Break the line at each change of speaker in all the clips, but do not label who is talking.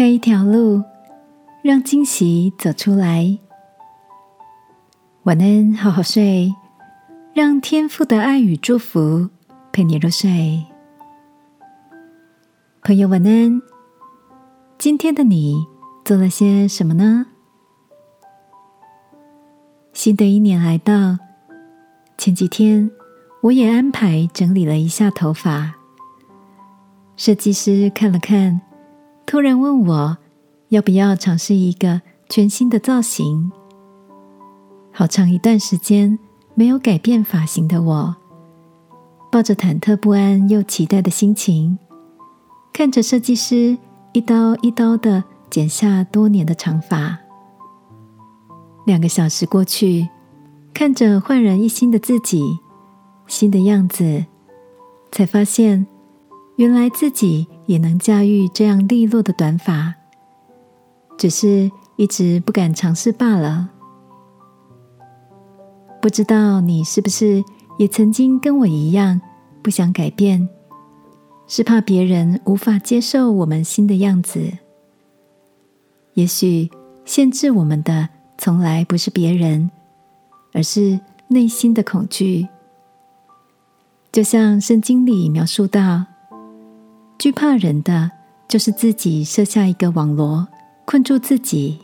开一条路，让惊喜走出来。晚安，好好睡，让天父的爱与祝福陪你入睡。朋友，晚安。今天的你做了些什么呢？新的一年来到，前几天我也安排整理了一下头发。设计师看了看。突然问我要不要尝试一个全新的造型？好长一段时间没有改变发型的我，抱着忐忑不安又期待的心情，看着设计师一刀一刀的剪下多年的长发。两个小时过去，看着焕然一新的自己，新的样子，才发现。原来自己也能驾驭这样利落的短发，只是一直不敢尝试罢了。不知道你是不是也曾经跟我一样不想改变，是怕别人无法接受我们新的样子？也许限制我们的从来不是别人，而是内心的恐惧。就像圣经里描述到。惧怕人的，就是自己设下一个网罗，困住自己。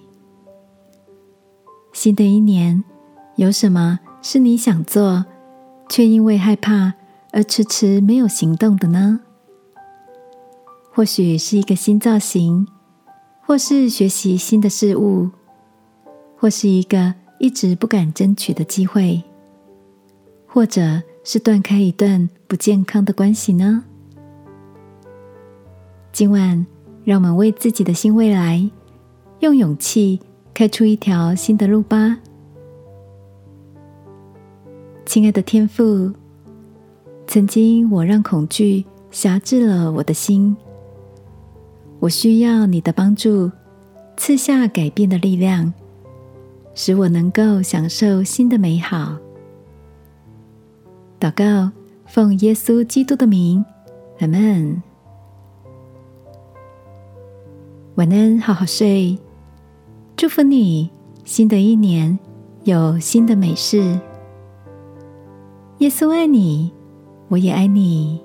新的一年，有什么是你想做，却因为害怕而迟迟没有行动的呢？或许是一个新造型，或是学习新的事物，或是一个一直不敢争取的机会，或者是断开一段不健康的关系呢？今晚，让我们为自己的新未来，用勇气开出一条新的路吧。亲爱的天父，曾经我让恐惧辖制了我的心，我需要你的帮助，赐下改变的力量，使我能够享受新的美好。祷告，奉耶稣基督的名，阿门。晚安，好好睡。祝福你，新的一年有新的美事。耶稣爱你，我也爱你。